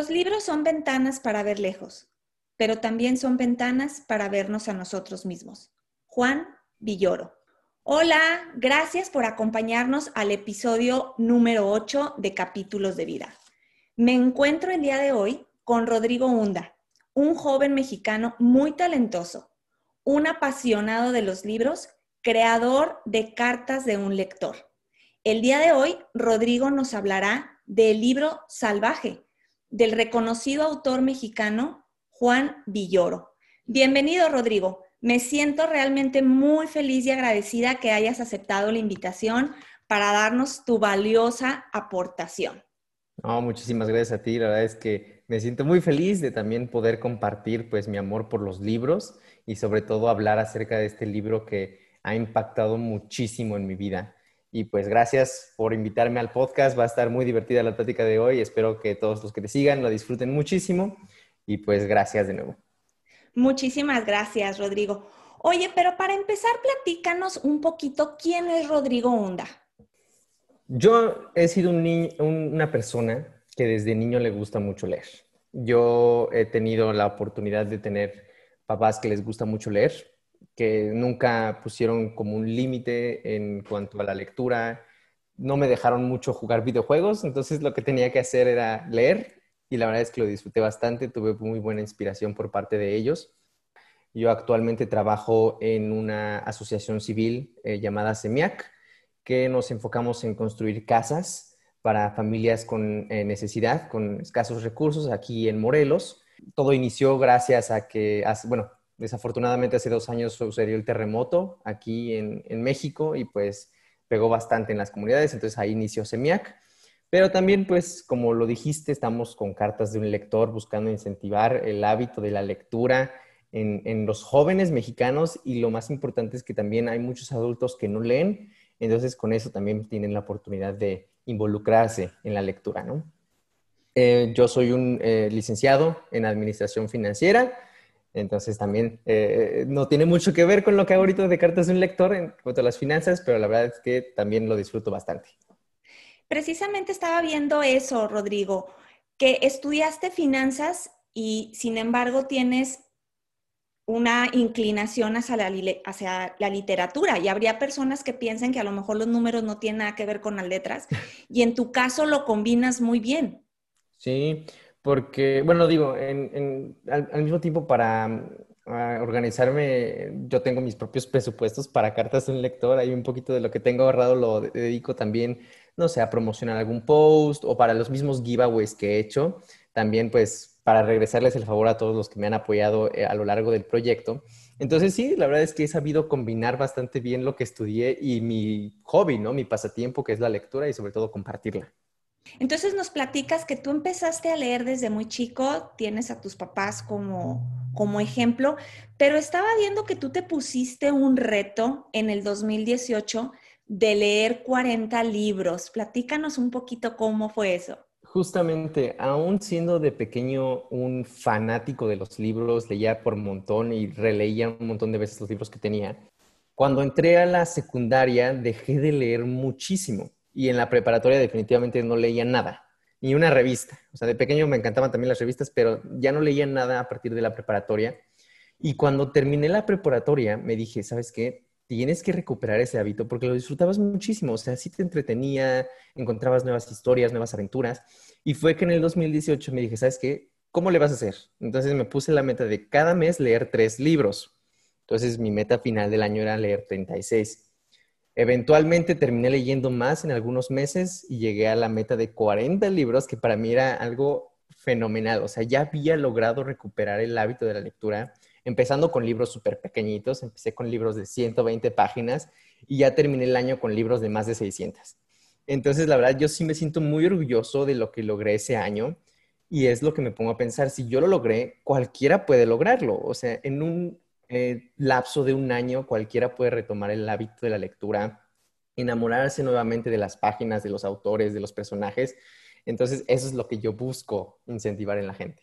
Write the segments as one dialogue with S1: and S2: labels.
S1: Los libros son ventanas para ver lejos, pero también son ventanas para vernos a nosotros mismos. Juan Villoro. Hola, gracias por acompañarnos al episodio número 8 de Capítulos de Vida. Me encuentro el día de hoy con Rodrigo Hunda, un joven mexicano muy talentoso, un apasionado de los libros, creador de Cartas de un lector. El día de hoy, Rodrigo nos hablará del libro Salvaje, del reconocido autor mexicano Juan Villoro. Bienvenido, Rodrigo. Me siento realmente muy feliz y agradecida que hayas aceptado la invitación para darnos tu valiosa aportación.
S2: No, muchísimas gracias a ti. La verdad es que me siento muy feliz de también poder compartir pues mi amor por los libros y sobre todo hablar acerca de este libro que ha impactado muchísimo en mi vida. Y pues gracias por invitarme al podcast. Va a estar muy divertida la plática de hoy. Espero que todos los que te sigan lo disfruten muchísimo. Y pues gracias de nuevo.
S1: Muchísimas gracias, Rodrigo. Oye, pero para empezar, platícanos un poquito quién es Rodrigo Hunda.
S2: Yo he sido una persona que desde niño le gusta mucho leer. Yo he tenido la oportunidad de tener papás que les gusta mucho leer que nunca pusieron como un límite en cuanto a la lectura, no me dejaron mucho jugar videojuegos, entonces lo que tenía que hacer era leer y la verdad es que lo disfruté bastante, tuve muy buena inspiración por parte de ellos. Yo actualmente trabajo en una asociación civil eh, llamada SEMIAC, que nos enfocamos en construir casas para familias con eh, necesidad, con escasos recursos aquí en Morelos. Todo inició gracias a que, bueno, Desafortunadamente hace dos años sucedió el terremoto aquí en, México y pues pegó bastante en las comunidades, entonces ahí inició SEMIAC. Pero también, pues, como lo dijiste, estamos con cartas de un lector buscando incentivar el hábito de la lectura en, los jóvenes mexicanos y lo más importante es que también hay muchos adultos que no leen, entonces con eso también tienen la oportunidad de involucrarse en la lectura, ¿no? Eh, yo soy un eh, licenciado en Administración Financiera, entonces también eh, no tiene mucho que ver con lo que hago ahorita de cartas de un lector en cuanto a las finanzas, pero la verdad es que también lo disfruto bastante.
S1: Precisamente estaba viendo eso, Rodrigo, que estudiaste finanzas y sin embargo tienes una inclinación hacia la, hacia la, literatura y habría personas que piensen que a lo mejor los números no tienen nada que ver con las letras y en tu caso lo combinas muy bien.
S2: Sí, porque, bueno, digo, en, al, mismo tiempo para ah, organizarme, yo tengo mis propios presupuestos para cartas de un lector, hay un poquito de lo que tengo ahorrado lo dedico también, no sé, a promocionar algún post o para los mismos giveaways que he hecho, también pues para regresarles el favor a todos los que me han apoyado eh, a lo largo del proyecto. Entonces sí, la verdad es que he sabido combinar bastante bien lo que estudié y mi hobby, ¿no? Mi pasatiempo, que es la lectura y sobre todo compartirla.
S1: Entonces nos platicas que tú empezaste a leer desde muy chico, tienes a tus papás como, como ejemplo, pero estaba viendo que tú te pusiste un reto en el 2018 de leer 40 libros. Platícanos un poquito cómo fue eso.
S2: Justamente, aún siendo de pequeño un fanático de los libros, leía por montón y releía un montón de veces los libros que tenía. Cuando entré a la secundaria dejé de leer muchísimo y en la preparatoria definitivamente no leía nada, ni una revista. O sea, de pequeño me encantaban también las revistas, pero ya no leía nada a partir de la preparatoria. Y cuando terminé la preparatoria, me dije, ¿sabes qué? Tienes que recuperar ese hábito porque lo disfrutabas muchísimo. O sea, sí te entretenía, encontrabas nuevas historias, nuevas aventuras. Y fue que en el 2018 me dije, ¿sabes qué? ¿Cómo le vas a hacer? Entonces me puse la meta de cada mes leer tres libros. Entonces mi meta final del año era leer 36. Eventualmente terminé leyendo más en algunos meses y llegué a la meta de 40 libros, que para mí era algo fenomenal. O sea, ya había logrado recuperar el hábito de la lectura, empezando con libros súper pequeñitos. Empecé con libros de 120 páginas y ya terminé el año con libros de más de 600. Entonces, la verdad, yo sí me siento muy orgulloso de lo que logré ese año. Y es lo que me pongo a pensar, si yo lo logré, cualquiera puede lograrlo. O sea, en un eh, lapso de un año, cualquiera puede retomar el hábito de la lectura, enamorarse nuevamente de las páginas, de los autores, de los personajes. Entonces, eso es lo que yo busco incentivar en la gente.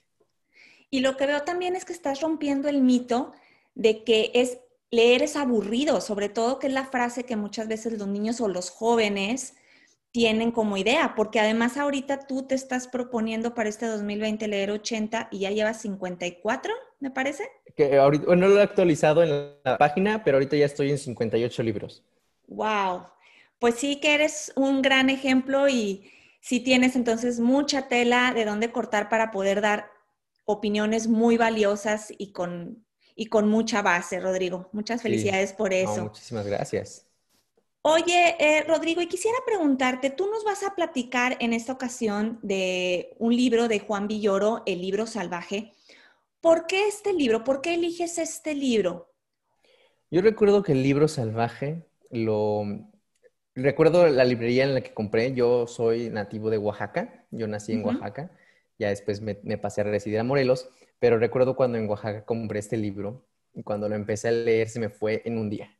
S1: Y lo que veo también es que estás rompiendo el mito de que es leer es aburrido, sobre todo que es la frase que muchas veces los niños o los jóvenes tienen como idea, porque además ahorita tú te estás proponiendo para este 2020 leer 80 y ya llevas 54, me parece.
S2: Que ahorita, no lo he actualizado en la página, pero ahorita ya estoy en 58 libros.
S1: Wow, pues sí que eres un gran ejemplo y sí tienes entonces mucha tela de dónde cortar para poder dar opiniones muy valiosas y con, y con mucha base, Rodrigo. Muchas felicidades por eso.
S2: muchísimas gracias.
S1: Oye, eh, Rodrigo, y quisiera preguntarte, tú nos vas a platicar en esta ocasión de un libro de Juan Villoro, El libro salvaje. ¿Por qué este libro? ¿Por qué eliges este libro?
S2: Yo recuerdo que el libro salvaje lo... Recuerdo la librería en la que compré. Yo soy nativo de Oaxaca. Yo nací en Oaxaca. Ya después me, me pasé a residir a Morelos. Pero recuerdo cuando en Oaxaca compré este libro y cuando lo empecé a leer se me fue en un día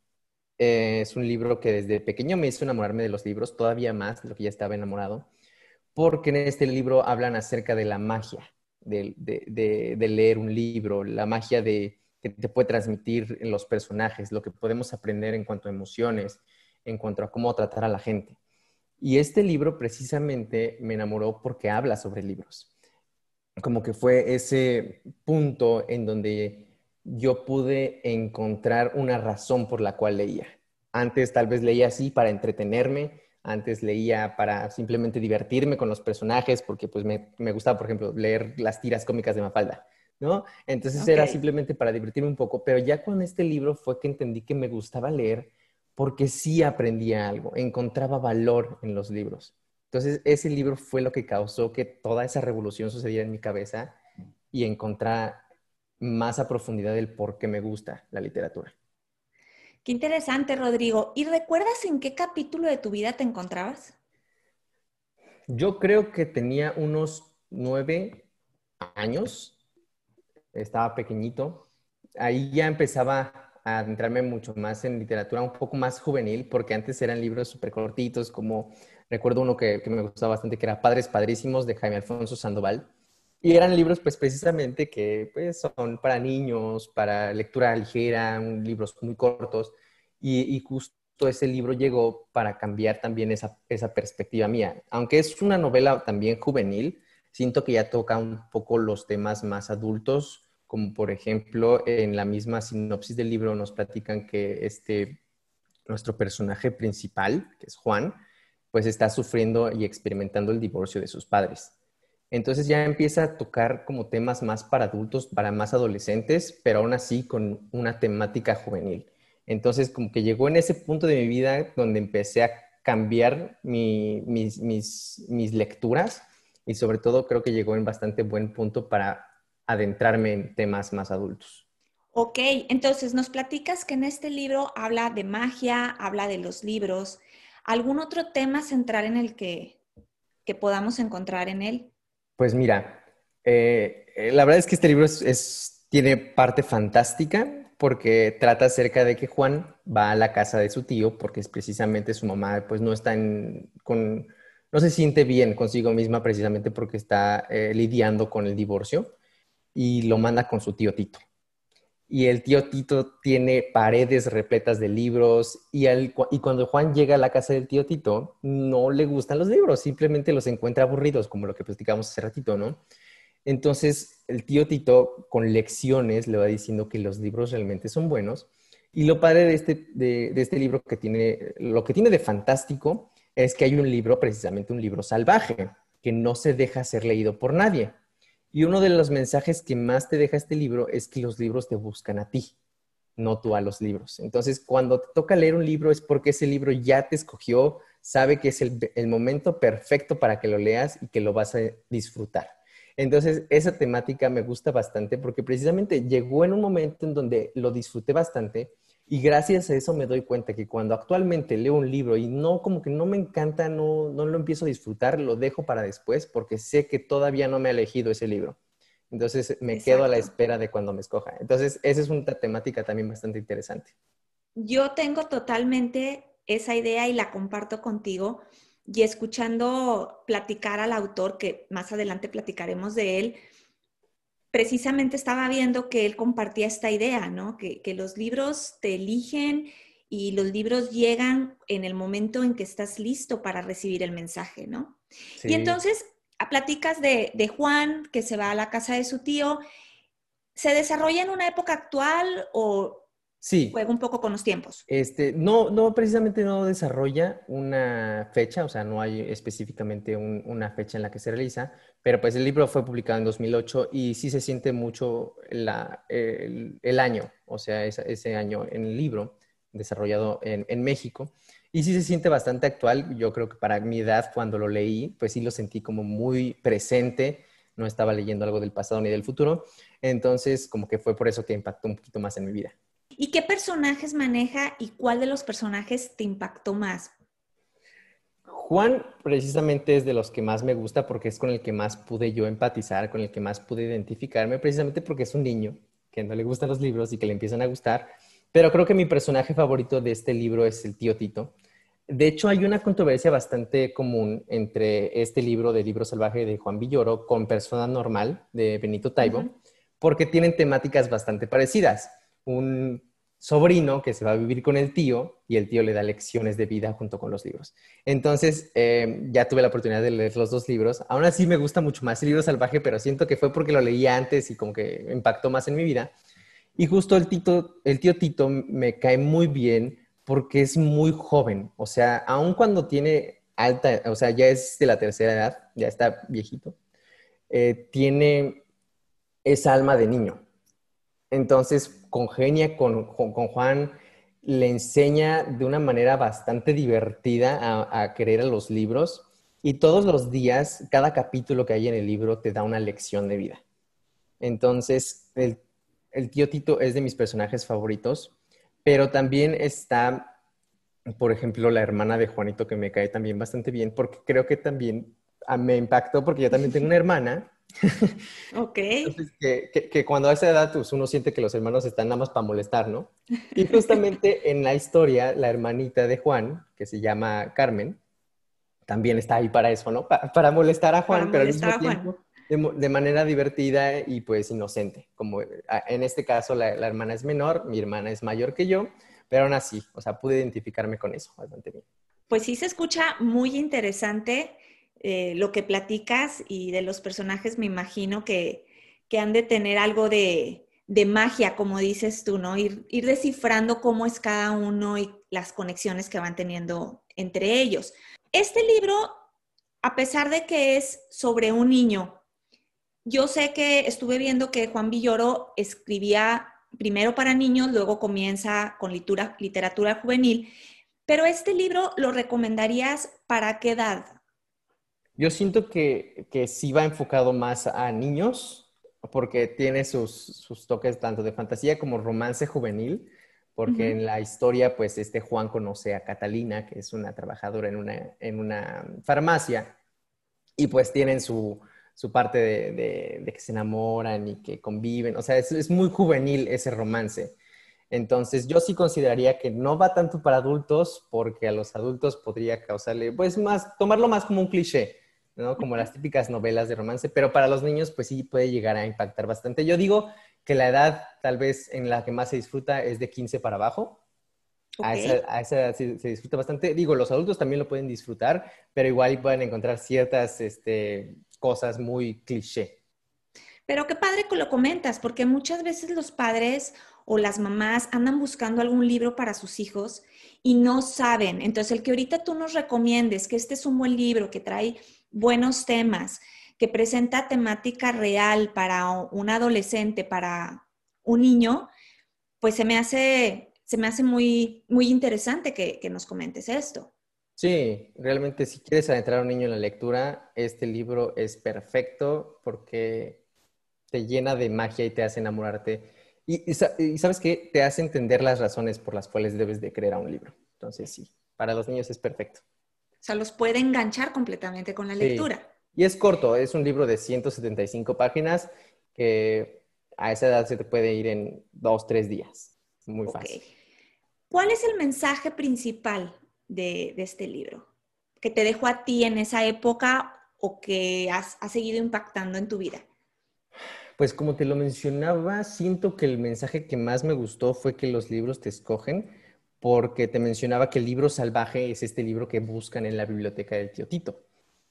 S2: eh, es un libro que desde pequeño me hizo enamorarme de los libros, todavía más de lo que ya estaba enamorado, porque en este libro hablan acerca de la magia de, leer un libro, la magia de, que te puede transmitir en los personajes, lo que podemos aprender en cuanto a emociones, en cuanto a cómo tratar a la gente. Y este libro precisamente me enamoró porque habla sobre libros. Como que fue ese punto en donde yo pude encontrar una razón por la cual leía. Antes tal vez leía así para entretenerme, antes leía para simplemente divertirme con los personajes, porque pues me, gustaba, por ejemplo, leer las tiras cómicas de Mafalda, ¿no? Entonces era simplemente para divertirme un poco, pero ya con este libro fue que entendí que me gustaba leer porque sí aprendía algo, encontraba valor en los libros. Entonces ese libro fue lo que causó que toda esa revolución sucediera en mi cabeza y encontrar más a profundidad del por qué me gusta la literatura.
S1: Qué interesante, Rodrigo. ¿Y recuerdas en qué capítulo de tu vida te encontrabas?
S2: Yo creo que tenía unos nueve años. Estaba pequeñito. Ahí ya empezaba a adentrarme mucho más en literatura un poco más juvenil, porque antes eran libros súper cortitos, como recuerdo uno que, me gustaba bastante, que era Padres Padrísimos de Jaime Alfonso Sandoval y eran libros, pues, precisamente que pues, son para niños, para lectura ligera, libros muy cortos. Y, justo ese libro llegó para cambiar también esa, esa perspectiva mía. Aunque es una novela también juvenil, siento que ya toca un poco los temas más adultos, como por ejemplo en la misma sinopsis del libro nos platican que este, nuestro personaje principal, que es Juan, pues está sufriendo y experimentando el divorcio de sus padres. Entonces ya empieza a tocar como temas más para adultos, para más adolescentes, pero aún así con una temática juvenil. Entonces como que llegó en ese punto de mi vida donde empecé a cambiar mis, mis lecturas y sobre todo creo que llegó en bastante buen punto para adentrarme en temas más adultos.
S1: Ok, entonces nos platicas que en este libro habla de magia, habla de los libros. ¿Algún otro tema central en el que, que podamos encontrar en él?
S2: Pues mira, eh, eh, la verdad es que este libro tiene parte fantástica porque trata acerca de que Juan va a la casa de su tío porque es precisamente su mamá pues no está con, no se siente bien consigo misma precisamente porque está eh, lidiando con el divorcio y lo manda con su tío Tito y el tío Tito tiene paredes repletas de libros y, y, cuando Juan llega a la casa del tío Tito no le gustan los libros, simplemente los encuentra aburridos, como lo que platicamos hace ratito, ¿no? Entonces el tío Tito con lecciones le va diciendo que los libros realmente son buenos y lo padre de este, de, de este libro que tiene, lo que tiene de fantástico es que hay un libro, precisamente un libro salvaje, que no se deja ser leído por nadie. Y uno de los mensajes que más te deja este libro es que los libros te buscan a ti, no tú a los libros. Entonces, cuando te toca leer un libro es porque ese libro ya te escogió, sabe que es el, momento perfecto para que lo leas y que lo vas a disfrutar. Entonces, esa temática me gusta bastante porque precisamente llegó en un momento en donde lo disfruté bastante Y gracias a eso me doy cuenta que cuando actualmente leo un libro y no como que no me encanta, no, no lo empiezo a disfrutar, lo dejo para después porque sé que todavía no me ha elegido ese libro. Entonces me quedo a la espera de cuando me escoja. Entonces esa es una temática también bastante interesante.
S1: Yo tengo totalmente esa idea y la comparto contigo. Y escuchando platicar al autor, que más adelante platicaremos de él, precisamente estaba viendo que él compartía esta idea, ¿no? Que, los libros te eligen y los libros llegan en el momento en que estás listo para recibir el mensaje, ¿no? Y entonces platicas de, de, Juan que se va a la casa de su tío. ¿Se desarrolla en una época actual o
S2: Sí.
S1: Juega un poco con los tiempos.
S2: Este, no, no, precisamente no desarrolla una fecha, o sea, no hay específicamente una fecha en la que se realiza, pero pues el libro fue publicado en 2008 y sí se siente mucho la, el, año, o sea, ese, año en el libro desarrollado en, en, México. Y sí se siente bastante actual. Yo creo que para mi edad, cuando lo leí, pues sí lo sentí como muy presente. No estaba leyendo algo del pasado ni del futuro. Entonces, como que fue por eso que impactó un poquito más en mi vida.
S1: ¿Y qué personajes maneja y cuál de los personajes te impactó más?
S2: Juan precisamente es de los que más me gusta porque es con el que más pude yo empatizar, con el que más pude identificarme, precisamente porque es un niño que no le gustan los libros y que le empiezan a gustar. Pero creo que mi personaje favorito de este libro es el tío Tito. De hecho, hay una controversia bastante común entre este libro de Libro Salvaje de Juan Villoro con Persona Normal de Benito Taibo, porque tienen temáticas bastante parecidas. Un sobrino que se va a vivir con el tío y el tío le da lecciones de vida junto con los libros. Entonces, eh, ya tuve la oportunidad de leer los dos libros. Aún así me gusta mucho más el libro salvaje, pero siento que fue porque lo leí antes y como que impactó más en mi vida. Y justo el, tito, el tío Tito me cae muy bien porque es muy joven. O sea, aun cuando tiene alta, o sea, ya es de la tercera edad, ya está viejito, eh, tiene esa alma de niño. Entonces, congenia con, Juan, le enseña de una manera bastante divertida a, querer a los libros y todos los días, cada capítulo que hay en el libro te da una lección de vida. Entonces, el, el tío Tito es de mis personajes favoritos, pero también está, por ejemplo, la hermana de Juanito que me cae también bastante bien, porque creo que también me impactó, porque yo también tengo una hermana
S1: Ok.
S2: que, cuando a esa edad pues, uno siente que los hermanos están nada más para molestar, ¿no? Y justamente en la historia, la hermanita de Juan, que se llama Carmen, también está ahí para eso, ¿no? para molestar a Juan, pero al mismo tiempo de, manera divertida y pues inocente. Como en este caso la, la, hermana es menor, mi hermana es mayor que yo, pero aún así, o sea, pude identificarme con eso bastante bien.
S1: Pues sí se escucha muy interesante eh, lo que platicas y de los personajes me imagino que, han de tener algo de, magia, como dices tú, ¿no? Ir, ir, descifrando cómo es cada uno y las conexiones que van teniendo entre ellos. Este libro, a pesar de que es sobre un niño, yo sé que estuve viendo que Juan Villoro escribía primero para niños, luego comienza con literatura juvenil, pero este libro lo recomendarías para qué edad?
S2: Yo siento que, que sí va enfocado más a niños, porque tiene sus, sus toques tanto de fantasía como romance juvenil, porque en la historia, pues, este Juan conoce a Catalina, que es una trabajadora en una, en una farmacia, y pues tienen su, su parte de, de, que se enamoran y que conviven, o sea, es, es muy juvenil ese romance. Entonces, yo sí consideraría que no va tanto para adultos, porque a los adultos podría causarle, pues, más, tomarlo más como un cliché ¿no? Como las típicas novelas de romance, pero para los niños pues sí puede llegar a impactar bastante. Yo digo que la edad tal vez en la que más se disfruta es de 15 para abajo. A, esa, edad se, disfruta bastante. Digo, los adultos también lo pueden disfrutar, pero igual pueden encontrar ciertas este, cosas muy cliché.
S1: Pero qué padre que lo comentas, porque muchas veces los padres o las mamás andan buscando algún libro para sus hijos y no saben. Entonces, el que ahorita tú nos recomiendes que este es un buen libro que trae buenos temas, que presenta temática real para un adolescente, para un niño, pues se me hace, se me hace muy, muy interesante que, que nos comentes esto.
S2: Sí, realmente si quieres adentrar a un niño en la lectura, este libro es perfecto porque te llena de magia y te hace enamorarte Y, sabes que te hace entender las razones por las cuales debes de creer a un libro. Entonces, sí, para los niños es perfecto.
S1: O sea, los puede enganchar completamente con la lectura.
S2: Y es corto, es un libro de 175 páginas que a esa edad se te puede ir en dos, tres días. Muy fácil.
S1: ¿Cuál es el mensaje principal de, este libro? Que te dejó a ti en esa época o que has, ha seguido impactando en tu vida?
S2: Pues como te lo mencionaba, siento que el mensaje que más me gustó fue que los libros te escogen, porque te mencionaba que el libro salvaje es este libro que buscan en la biblioteca del tío Tito.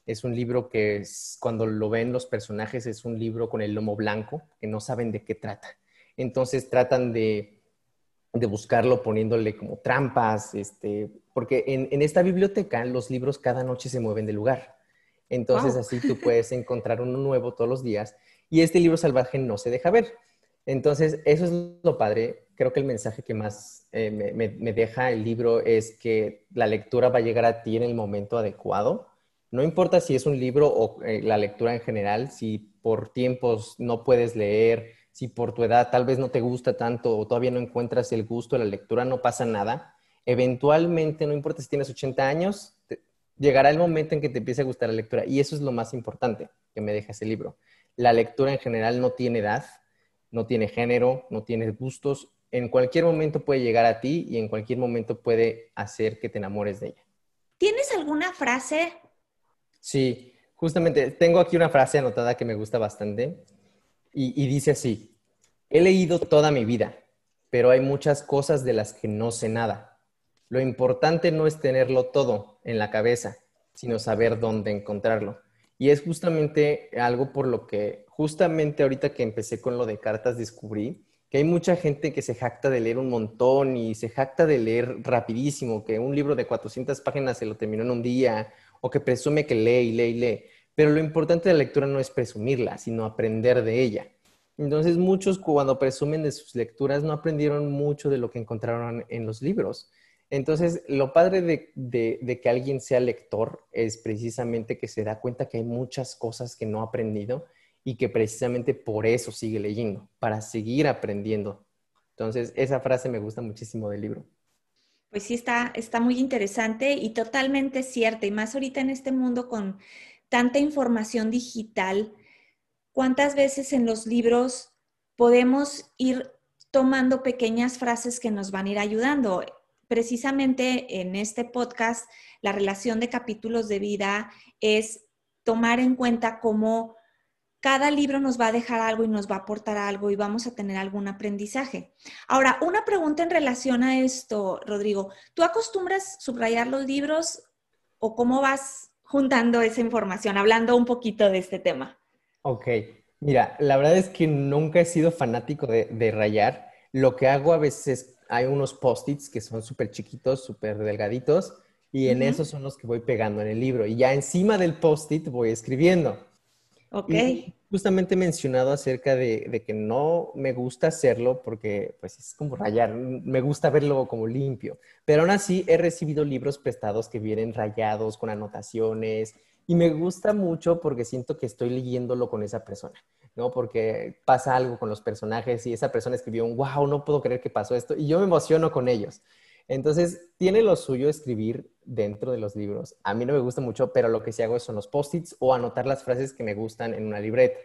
S2: Es un libro que cuando lo ven los personajes es un libro con el lomo blanco, que no saben de qué trata. Entonces tratan de de buscarlo poniéndole como trampas, este, porque en, esta biblioteca los libros cada noche se mueven de lugar. Entonces así tú puedes encontrar uno nuevo todos los días y este libro salvaje no se deja ver. Entonces eso es lo padre. Creo que el mensaje que más eh, me, deja el libro es que la lectura va a llegar a ti en el momento adecuado. No importa si es un libro o eh, la lectura en general, si por tiempos no puedes leer, si por tu edad tal vez no te gusta tanto o todavía no encuentras el gusto de la lectura, no pasa nada. Eventualmente, no importa si tienes 80 años, llegará el momento en que te empiece a gustar la lectura. Y eso es lo más importante que me deja ese libro. La lectura en general no tiene edad, no tiene género, no tiene gustos. En cualquier momento puede llegar a ti y en cualquier momento puede hacer que te enamores de ella.
S1: ¿Tienes alguna frase?
S2: Sí, justamente tengo aquí una frase anotada que me gusta bastante y, dice así, he leído toda mi vida, pero hay muchas cosas de las que no sé nada. Lo importante no es tenerlo todo en la cabeza, sino saber dónde encontrarlo. Y es justamente algo por lo que, justamente ahorita que empecé con lo de cartas, descubrí que hay mucha gente que se jacta de leer un montón y se jacta de leer rapidísimo, que un libro de 400 páginas se lo terminó en un día, o que presume que lee y lee y lee. Pero lo importante de la lectura no es presumirla, sino aprender de ella. Entonces muchos cuando presumen de sus lecturas no aprendieron mucho de lo que encontraron en los libros. Entonces, lo padre de, que alguien sea lector es precisamente que se da cuenta que hay muchas cosas que no ha aprendido y que precisamente por eso sigue leyendo, para seguir aprendiendo. Entonces, esa frase me gusta muchísimo del libro.
S1: Pues sí, está, está muy interesante y totalmente cierta, y más ahorita en este mundo con tanta información digital, ¿cuántas veces en los libros podemos ir tomando pequeñas frases que nos van a ir ayudando? Precisamente en este podcast, la relación de capítulos de vida es tomar en cuenta cómo cada libro nos va a dejar algo y nos va a aportar algo y vamos a tener algún aprendizaje. Ahora, una pregunta en relación a esto, Rodrigo. ¿Tú acostumbras subrayar los libros o cómo vas juntando esa información, hablando un poquito de este tema.
S2: Ok, mira, la verdad es que nunca he sido fanático de, rayar. Lo que hago a veces, hay unos post-its que son súper chiquitos, súper delgaditos, y en esos son los que voy pegando en el libro. Y ya encima del post-it voy escribiendo.
S1: Ok.
S2: justamente he mencionado acerca de, que no me gusta hacerlo porque pues es como rayar, me gusta verlo como limpio, pero aún así he recibido libros prestados que vienen rayados con anotaciones y me gusta mucho porque siento que estoy leyéndolo con esa persona, ¿no? Porque pasa algo con los personajes y esa persona escribió un, wow, no puedo creer que pasó esto y yo me emociono con ellos. Entonces, tiene lo suyo escribir dentro de los libros. A mí no me gusta mucho, pero lo que sí hago son los post-its o anotar las frases que me gustan en una libreta.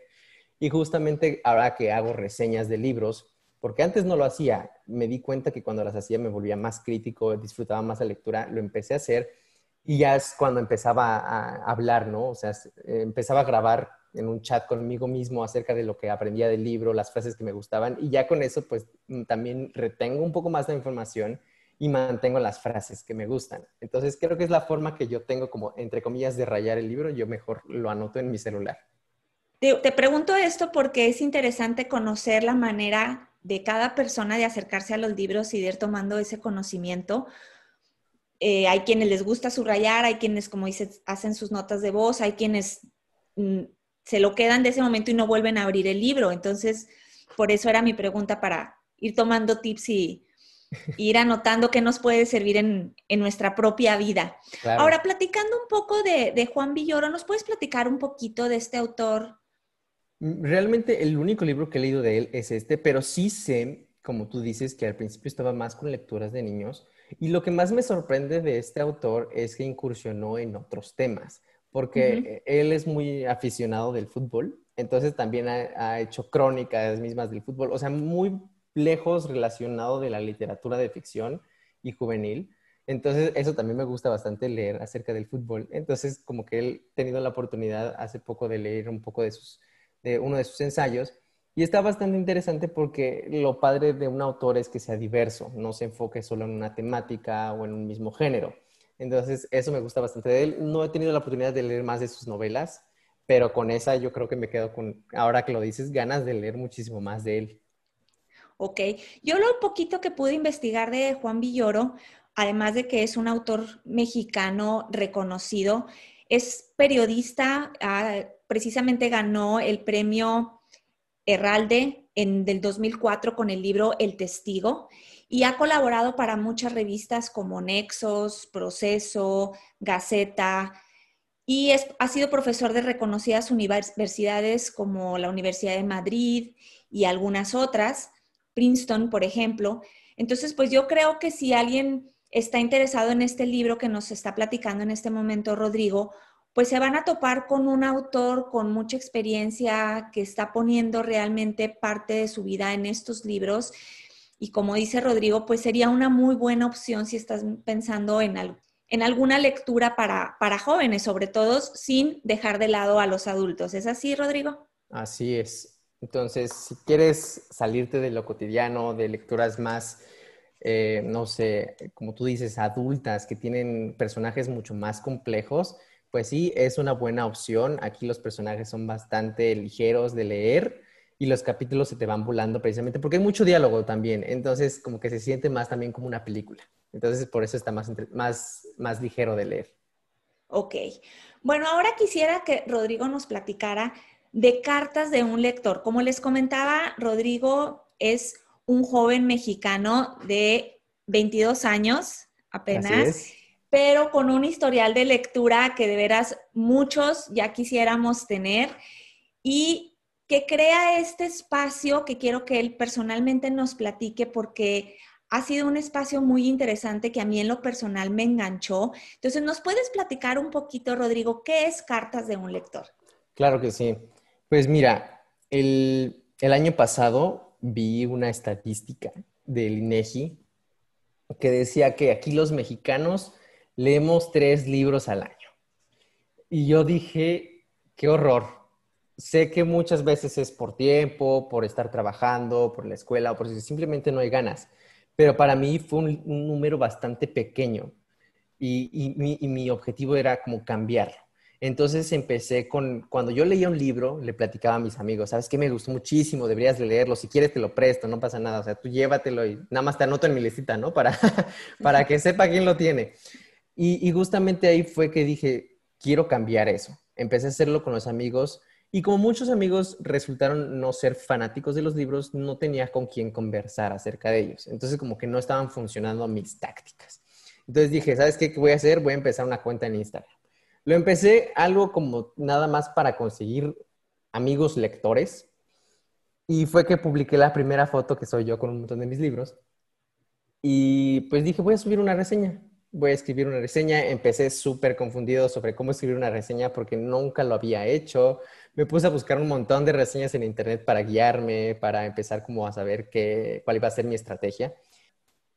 S2: Y justamente ahora que hago reseñas de libros, porque antes no lo hacía, me di cuenta que cuando las hacía me volvía más crítico, disfrutaba más la lectura, lo empecé a hacer y ya es cuando empezaba a hablar, ¿no? O sea, empezaba a grabar en un chat conmigo mismo acerca de lo que aprendía del libro, las frases que me gustaban y ya con eso pues también retengo un poco más de información y mantengo las frases que me gustan. Entonces creo que es la forma que yo tengo como, entre comillas, de rayar el libro, yo mejor lo anoto en mi celular.
S1: Te, pregunto esto porque es interesante conocer la manera de cada persona de acercarse a los libros y de ir tomando ese conocimiento. Eh, hay quienes les gusta subrayar, hay quienes, como dices, hacen sus notas de voz, hay quienes mm, se lo quedan de ese momento y no vuelven a abrir el libro. Entonces, por eso era mi pregunta para ir tomando tips y, ir anotando qué nos puede servir en, nuestra propia vida. Ahora, platicando un poco de, Juan Villoro, ¿nos puedes platicar un poquito de este autor?
S2: Mm, realmente el único libro que he leído de él es este, pero sí sé como tú dices, que al principio estaba más con lecturas de niños. Y lo que más me sorprende de este autor es que incursionó en otros temas, porque él es muy aficionado del fútbol, entonces también ha, hecho crónicas mismas del fútbol, o sea, muy lejos relacionado de la literatura de ficción y juvenil. Entonces, eso también me gusta bastante leer acerca del fútbol. Entonces, como que él tenido la oportunidad hace poco de leer un poco de, sus, de uno de sus ensayos. Y está bastante interesante porque lo padre de un autor es que sea diverso, no se enfoque solo en una temática o en un mismo género. Entonces, eso me gusta bastante de él. No he tenido la oportunidad de leer más de sus novelas, pero con esa yo creo que me quedo con, ahora que lo dices, ganas de leer muchísimo más de él.
S1: Ok, yo lo poquito que pude investigar de Juan Villoro, además de que es un autor mexicano reconocido, es periodista, ah, precisamente ganó el premio Herralde en del 2004 con el libro El Testigo y ha colaborado para muchas revistas como Nexos, Proceso, Gaceta y ha sido profesor de reconocidas universidades como la Universidad de Madrid y algunas otras, Princeton, por ejemplo. Entonces, pues yo creo que si alguien está interesado en este libro que nos está platicando en este momento Rodrigo, pues se van a topar con un autor con mucha experiencia que está poniendo realmente parte de su vida en estos libros. Y como dice Rodrigo, pues sería una muy buena opción si estás pensando en, en alguna lectura para, para jóvenes, sobre todo sin dejar de lado a los adultos. ¿Es así, Rodrigo?
S2: Así es. Entonces, si quieres salirte de lo cotidiano, de lecturas más eh, no sé, como tú dices, adultas que tienen personajes mucho más complejos, pues sí, es una buena opción. Aquí los personajes son bastante ligeros de leer y los capítulos se te van volando precisamente porque hay mucho diálogo también. Entonces, como que se siente más también como una película. Entonces, por eso está más, más, más ligero de leer.
S1: Ok. Bueno, ahora quisiera que Rodrigo nos platicara de cartas de un lector. Como les comentaba, Rodrigo es un joven mexicano de 22 años apenas, pero con un historial de lectura que de veras muchos ya quisiéramos tener y que crea este espacio que quiero que él personalmente nos platique porque ha sido un espacio muy interesante que a mí en lo personal me enganchó. Entonces, ¿nos puedes platicar un poquito, Rodrigo, qué es Cartas de un lector?
S2: Claro que sí. Pues mira, el, el año pasado vi una estadística del INEGI que decía que aquí los mexicanos leemos tres libros al año. Y yo dije, qué horror. Sé que muchas veces es por tiempo, por estar trabajando, por la escuela o por si simplemente no hay ganas. Pero para mí fue un, número bastante pequeño y, y mi objetivo era como cambiarlo. Entonces empecé con, cuando yo leía un libro, le platicaba a mis amigos, ¿sabes qué? Me gustó muchísimo, deberías leerlo, si quieres te lo presto, no pasa nada, o sea, tú llévatelo y nada más te anoto en mi listita, ¿no? Para, para que sepa quién lo tiene. Y, y justamente ahí fue que dije, quiero cambiar eso. Empecé a hacerlo con los amigos y como muchos amigos resultaron no ser fanáticos de los libros, no tenía con quién conversar acerca de ellos. Entonces como que no estaban funcionando mis tácticas. Entonces dije, ¿sabes qué, qué voy a hacer? Voy a empezar una cuenta en Instagram. Lo empecé algo como nada más para conseguir amigos lectores. Y fue que publiqué la primera foto que soy yo con un montón de mis libros. Y pues dije, voy a subir una reseña. Voy a escribir una reseña. Empecé súper confundido sobre cómo escribir una reseña porque nunca lo había hecho. Me puse a buscar un montón de reseñas en internet para guiarme, para empezar como a saber qué, cuál iba a ser mi estrategia.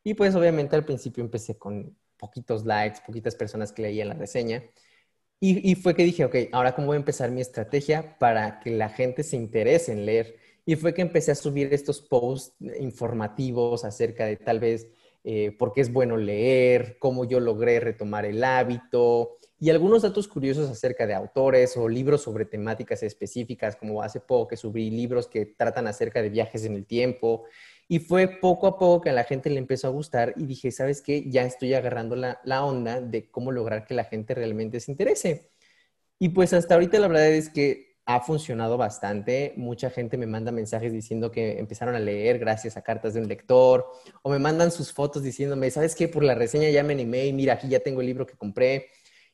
S2: Y pues obviamente al principio empecé con poquitos likes, poquitas personas que leían la reseña. Y, fue que dije, ok, ahora cómo voy a empezar mi estrategia para que la gente se interese en leer. Y fue que empecé a subir estos posts informativos acerca de tal vez eh, por qué es bueno leer, cómo yo logré retomar el hábito y algunos datos curiosos acerca de autores o libros sobre temáticas específicas, como hace poco que subí libros que tratan acerca de viajes en el tiempo y fue poco a poco que a la gente le empezó a gustar y dije, ¿sabes qué? Ya estoy agarrando la, onda de cómo lograr que la gente realmente se interese. Y pues hasta ahorita la verdad es que ha funcionado bastante. Mucha gente me manda mensajes diciendo que empezaron a leer gracias a cartas de un lector o me mandan sus fotos diciéndome, ¿sabes qué? Por la reseña ya me animé y mira, aquí ya tengo el libro que compré.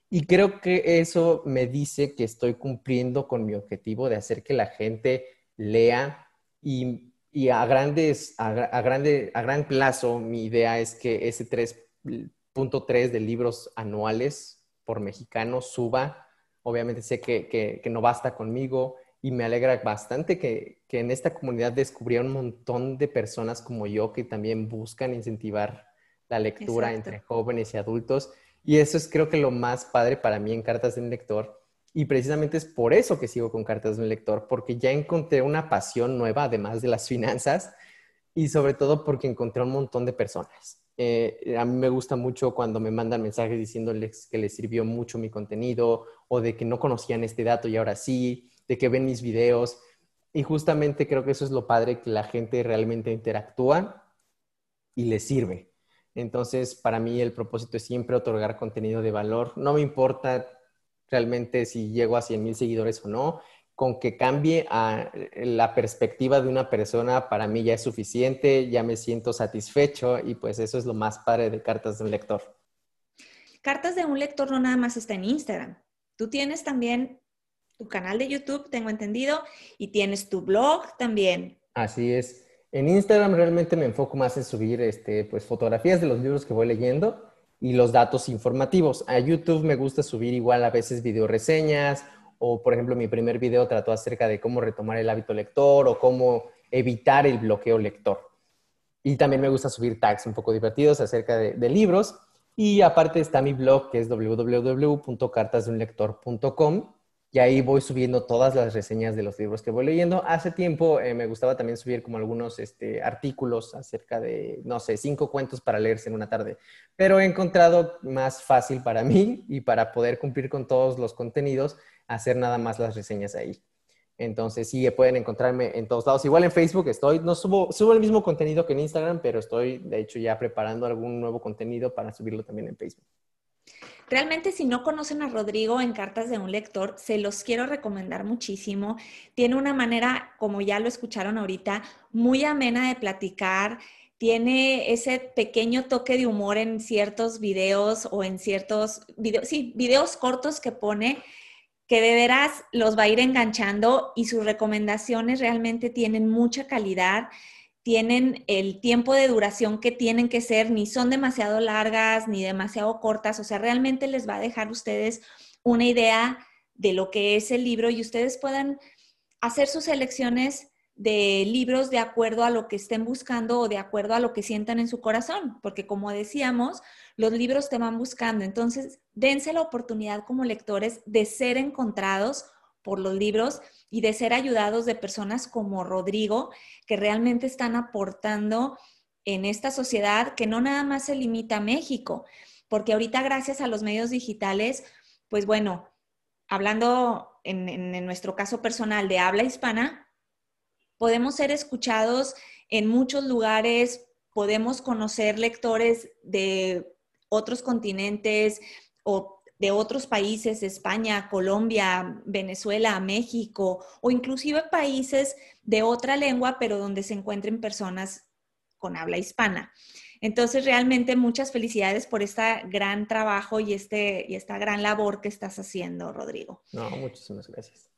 S2: Y creo que eso me dice que estoy cumpliendo con mi objetivo de hacer que la gente lea y y a grandes, a, grande, a gran plazo, mi idea es que ese 3.3 de libros anuales por mexicano suba. Obviamente sé que, que, no basta conmigo y me alegra bastante que, que, en esta comunidad descubriera un montón de personas como yo que también buscan incentivar la lectura entre jóvenes y adultos. Y eso es creo que lo más padre para mí en Cartas de un Lector, y precisamente es por eso que sigo con cartas de un lector, porque ya encontré una pasión nueva, además de las finanzas, y sobre todo porque encontré un montón de personas. Eh, a mí me gusta mucho cuando me mandan mensajes diciéndoles que les sirvió mucho mi contenido o de que no conocían este dato y ahora sí, de que ven mis videos. Y justamente creo que eso es lo padre, que la gente realmente interactúa y les sirve. Entonces, para mí el propósito es siempre otorgar contenido de valor. No me importa realmente si llego a 100 mil seguidores o no. Con que cambie a la perspectiva de una persona, para mí ya es suficiente, ya me siento satisfecho y pues eso es lo más padre de Cartas de un Lector.
S1: Cartas de un Lector no nada más está en Instagram. Tú tienes también tu canal de YouTube, tengo entendido, y tienes tu blog también.
S2: Así es. En Instagram realmente me enfoco más en subir este, pues, fotografías de los libros que voy leyendo y los datos informativos. A YouTube me gusta subir igual a veces video reseñas o, por ejemplo, mi primer video trató acerca de cómo retomar el hábito lector o cómo evitar el bloqueo lector. Y también me gusta subir tags un poco divertidos acerca de, libros. Y aparte está mi blog que es www.cartasdeunlector.com y ahí voy subiendo todas las reseñas de los libros que voy leyendo. Hace tiempo eh, me gustaba también subir como algunos este, artículos acerca de, no sé, cinco cuentos para leerse en una tarde, pero he encontrado más fácil para mí y para poder cumplir con todos los contenidos, hacer nada más las reseñas ahí. Entonces sí, pueden encontrarme en todos lados. Igual en Facebook estoy, no subo, subo el mismo contenido que en Instagram, pero estoy de hecho ya preparando algún nuevo contenido para subirlo también en Facebook.
S1: Realmente si no conocen a Rodrigo en Cartas de un Lector, se los quiero recomendar muchísimo. Tiene una manera, como ya lo escucharon ahorita, muy amena de platicar. Tiene ese pequeño toque de humor en ciertos videos o en ciertos videos, sí, videos cortos que pone que de veras los va a ir enganchando y sus recomendaciones realmente tienen mucha calidad tienen el tiempo de duración que tienen que ser, ni son demasiado largas ni demasiado cortas, o sea, realmente les va a dejar ustedes una idea de lo que es el libro y ustedes puedan hacer sus elecciones de libros de acuerdo a lo que estén buscando o de acuerdo a lo que sientan en su corazón, porque como decíamos, los libros te van buscando, entonces dense la oportunidad como lectores de ser encontrados por los libros y de ser ayudados de personas como Rodrigo, que realmente están aportando en esta sociedad que no nada más se limita a México, porque ahorita gracias a los medios digitales, pues bueno, hablando en, nuestro caso personal de habla hispana, podemos ser escuchados en muchos lugares, podemos conocer lectores de otros continentes o de otros países, España, Colombia, Venezuela, México, o inclusive países de otra lengua, pero donde se encuentren personas con habla hispana. Entonces, realmente muchas felicidades por este gran trabajo y, este, y esta gran labor que estás haciendo, Rodrigo.
S2: No, muchísimas gracias.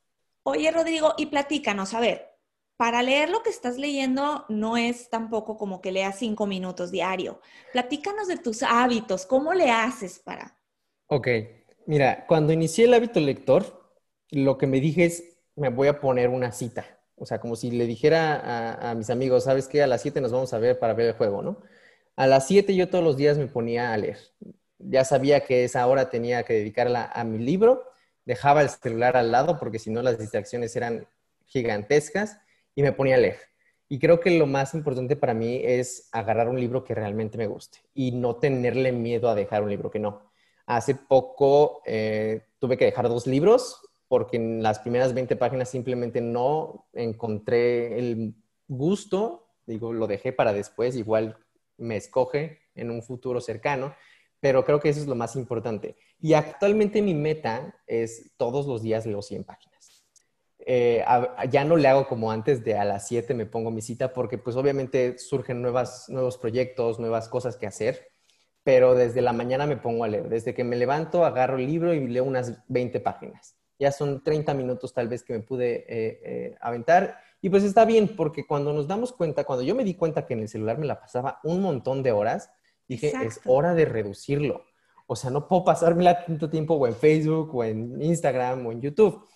S1: Oye, Rodrigo, y platícanos, a ver, para leer lo que estás leyendo no es tampoco como que leas cinco minutos diario. Platícanos de tus hábitos, ¿cómo le haces para,
S2: Ok, mira, cuando inicié el hábito lector, lo que me dije es, me voy a poner una cita. O sea, como si le dijera a, mis amigos, ¿sabes qué? A las 7 nos vamos a ver para ver el juego, ¿no? A las 7 yo todos los días me ponía a leer. Ya sabía que esa hora tenía que dedicarla a mi libro, dejaba el celular al lado porque si no las distracciones eran gigantescas y me ponía a leer. Y creo que lo más importante para mí es agarrar un libro que realmente me guste y no tenerle miedo a dejar un libro que no. Hace poco eh, tuve que dejar dos libros porque en las primeras 20 páginas simplemente no encontré el gusto, digo, lo dejé para después, igual me escoge en un futuro cercano, pero creo que eso es lo más importante. Y actualmente mi meta es todos los días leo 100 páginas. Eh, ya no le hago como antes de a las 7 me pongo mi cita porque pues obviamente surgen nuevas, nuevos proyectos, nuevas cosas que hacer pero desde la mañana me pongo a leer. Desde que me levanto, agarro el libro y leo unas 20 páginas. ya son 30 minutos tal vez que me pude eh, eh, aventar. Y pues está bien, porque cuando nos damos cuenta, cuando yo me di cuenta que en el celular me la pasaba un montón de horas, dije, es hora de reducirlo. O sea, no puedo pasármela tanto tiempo o en Facebook o en Instagram o en YouTube.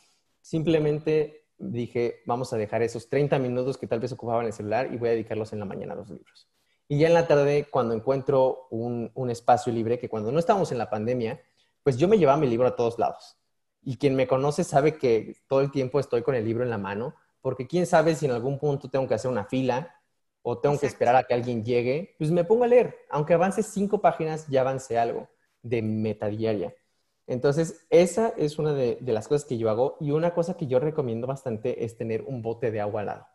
S2: Simplemente dije, vamos a dejar esos 30 minutos que tal vez ocupaba en el celular y voy a dedicarlos en la mañana a los libros. Y ya en la tarde, cuando encuentro un, un espacio libre, que cuando no estábamos en la pandemia, pues yo me llevaba mi libro a todos lados. Y quien me conoce sabe que todo el tiempo estoy con el libro en la mano, porque quién sabe si en algún punto tengo que hacer una fila o tengo que esperar a que alguien llegue, pues me pongo a leer. Aunque avance cinco páginas, ya avance algo de meta diaria. Entonces, esa es una de, las cosas que yo hago y una cosa que yo recomiendo bastante es tener un bote de agua al lado.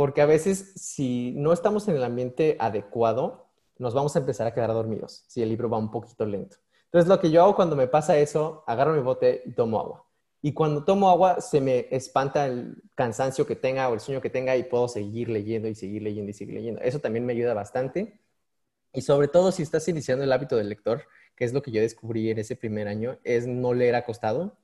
S2: Porque a veces, si no estamos en el ambiente adecuado, nos vamos a empezar a quedar dormidos si el libro va un poquito lento. Entonces, lo que yo hago cuando me pasa eso, agarro mi bote y tomo agua. Y cuando tomo agua, se me espanta el cansancio que tenga o el sueño que tenga y puedo seguir leyendo y seguir leyendo y seguir leyendo. Eso también me ayuda bastante. Y sobre todo si estás iniciando el hábito del lector, que es lo que yo descubrí en ese primer año, es no leer acostado,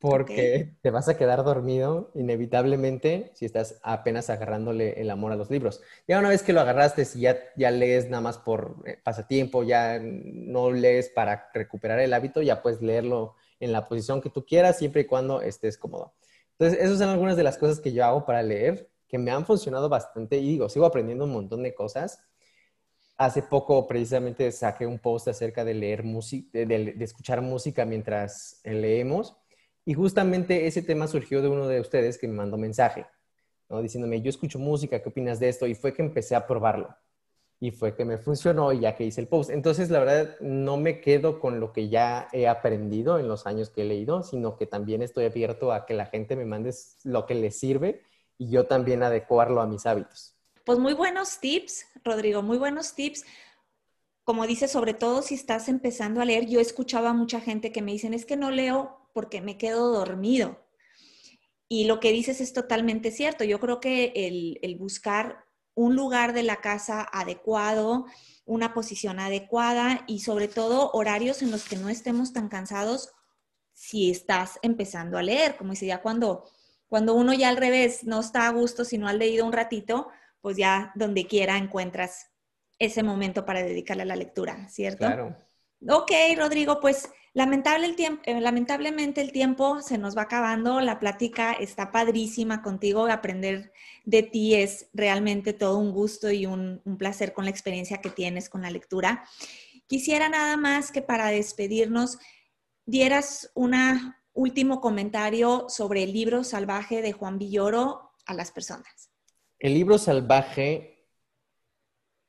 S2: porque te vas a quedar dormido inevitablemente si estás apenas agarrándole el amor a los libros. Ya una vez que lo agarraste, si ya, ya lees nada más por eh, pasatiempo, ya no lees para recuperar el hábito, ya puedes leerlo en la posición que tú quieras, siempre y cuando estés cómodo. Entonces, esas son algunas de las cosas que yo hago para leer, que me han funcionado bastante y digo, sigo aprendiendo un montón de cosas Hace poco precisamente saqué un post acerca de leer música, de, escuchar música mientras leemos. Y justamente ese tema surgió de uno de ustedes que me mandó mensaje, ¿no? diciéndome, yo escucho música, ¿qué opinas de esto? Y fue que empecé a probarlo. Y fue que me funcionó ya que hice el post. Entonces, la verdad, no me quedo con lo que ya he aprendido en los años que he leído, sino que también estoy abierto a que la gente me mande lo que le sirve y yo también adecuarlo a mis hábitos.
S1: Pues muy buenos tips, Rodrigo, muy buenos tips. Como dices, sobre todo si estás empezando a leer, yo escuchaba a mucha gente que me dicen, es que no leo porque me quedo dormido. Y lo que dices es totalmente cierto. Yo creo que el, buscar un lugar de la casa adecuado, una posición adecuada y sobre todo horarios en los que no estemos tan cansados si estás empezando a leer. Como decía, cuando, cuando uno ya al revés no está a gusto, si no ha leído un ratito, pues ya donde quiera encuentras ese momento para dedicarle a la lectura, ¿cierto?
S2: Claro.
S1: Ok, Rodrigo, pues eh, lamentablemente el tiempo se nos va acabando, la plática está padrísima contigo, aprender de ti es realmente todo un gusto y un placer con la experiencia que tienes con la lectura. Quisiera nada más que para despedirnos dieras un último comentario sobre el libro salvaje de Juan Villoro a las personas.
S2: El libro salvaje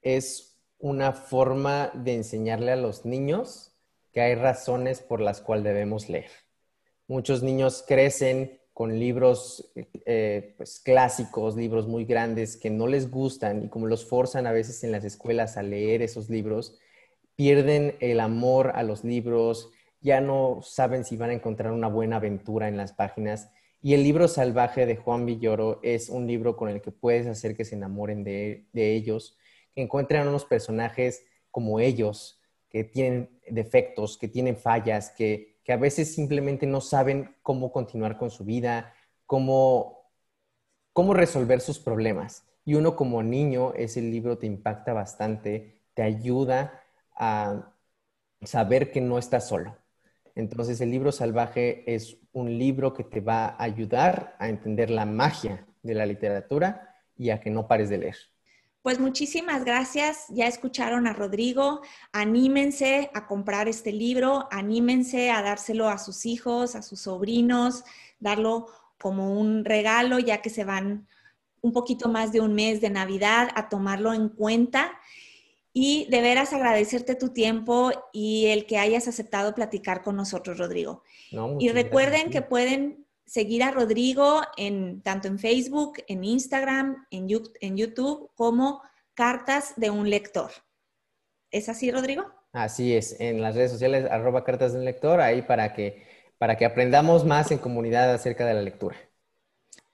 S2: es una forma de enseñarle a los niños que hay razones por las cuales debemos leer. Muchos niños crecen con libros eh, pues, clásicos, libros muy grandes que no les gustan y como los forzan a veces en las escuelas a leer esos libros, pierden el amor a los libros, ya no saben si van a encontrar una buena aventura en las páginas y el libro salvaje de Juan Villoro es un libro con el que puedes hacer que se enamoren de, ellos, que encuentren unos personajes como ellos, que tienen defectos, que tienen fallas, que, que a veces simplemente no saben cómo continuar con su vida, cómo, cómo resolver sus problemas. Y uno como niño, ese libro te impacta bastante, te ayuda a saber que no estás solo. Entonces el libro salvaje es un libro que te va a ayudar a entender la magia de la literatura y a que no pares de leer.
S1: Pues muchísimas gracias. Ya escucharon a Rodrigo. Anímense a comprar este libro, anímense a dárselo a sus hijos, a sus sobrinos, darlo como un regalo ya que se van un poquito más de un mes de Navidad a tomarlo en cuenta y de veras agradecerte tu tiempo y el que hayas aceptado platicar con nosotros, Rodrigo. y recuerden que pueden seguir a Rodrigo en, tanto en Facebook, en Instagram, en, en YouTube, como Cartas de un Lector. ¿Es así, Rodrigo?
S2: Así es, en las redes sociales, arroba Cartas de un Lector, ahí para que, para que aprendamos más en comunidad acerca de la lectura.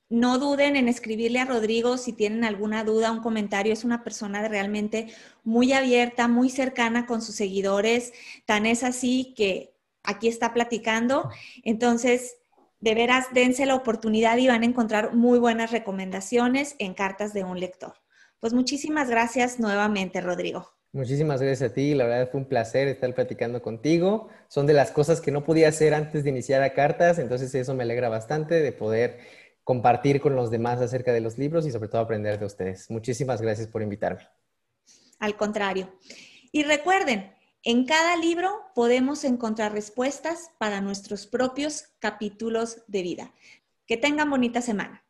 S1: No duden en escribirle a Rodrigo si tienen alguna duda, un comentario. Es una persona realmente muy abierta, muy cercana con sus seguidores. Tan es así que aquí está platicando. Entonces, De veras, dense la oportunidad y van a encontrar muy buenas recomendaciones en cartas de un lector. Pues muchísimas gracias nuevamente, Rodrigo.
S2: Muchísimas gracias a ti, la verdad fue un placer estar platicando contigo. Son de las cosas que no podía hacer antes de iniciar a cartas, entonces eso me alegra bastante de poder compartir con los demás acerca de los libros y sobre todo aprender de ustedes. Muchísimas gracias por invitarme.
S1: Al contrario. Y recuerden, en cada libro podemos encontrar respuestas para nuestros propios capítulos de vida. Que tengan bonita semana.